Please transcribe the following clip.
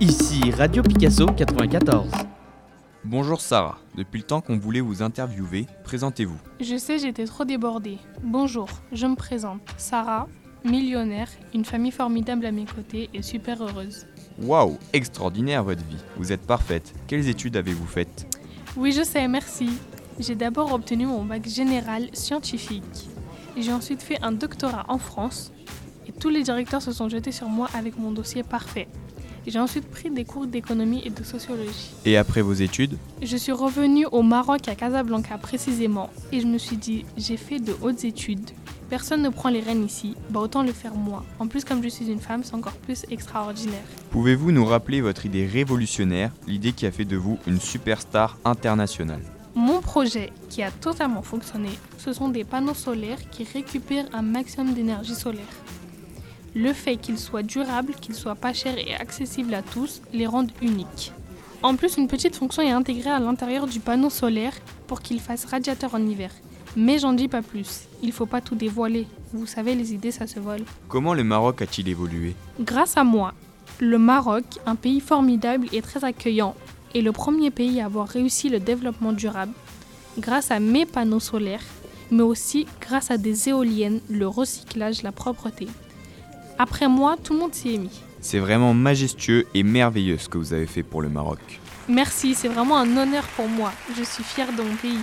Ici Radio Picasso 94. Bonjour Sarah, depuis le temps qu'on voulait vous interviewer, présentez-vous. Je sais, j'étais trop débordée. Bonjour, je me présente. Sarah, millionnaire, une famille formidable à mes côtés et super heureuse. Waouh, extraordinaire votre vie. Vous êtes parfaite. Quelles études avez-vous faites? Oui, je sais, merci. J'ai d'abord obtenu mon bac général scientifique. J'ai ensuite fait un doctorat en France et tous les directeurs se sont jetés sur moi avec mon dossier parfait. J'ai ensuite pris des cours d'économie et de sociologie. Et après vos études Je suis revenue au Maroc à Casablanca précisément et je me suis dit j'ai fait de hautes études. Personne ne prend les rênes ici, bah autant le faire moi. En plus comme je suis une femme, c'est encore plus extraordinaire. Pouvez-vous nous rappeler votre idée révolutionnaire, l'idée qui a fait de vous une superstar internationale? Mon projet, qui a totalement fonctionné, ce sont des panneaux solaires qui récupèrent un maximum d'énergie solaire. Le fait qu'ils soient durables, qu'ils soient pas chers et accessibles à tous les rendent uniques. En plus, une petite fonction est intégrée à l'intérieur du panneau solaire pour qu'il fasse radiateur en hiver. Mais j'en dis pas plus, il faut pas tout dévoiler. Vous savez, les idées ça se vole. Comment le Maroc a-t-il évolué? Grâce à moi, le Maroc, un pays formidable et très accueillant, est le premier pays à avoir réussi le développement durable grâce à mes panneaux solaires, mais aussi grâce à des éoliennes, le recyclage, la propreté. Après moi, tout le monde s'y est mis. C'est vraiment majestueux et merveilleux ce que vous avez fait pour le Maroc. Merci, c'est vraiment un honneur pour moi. Je suis fière de mon pays.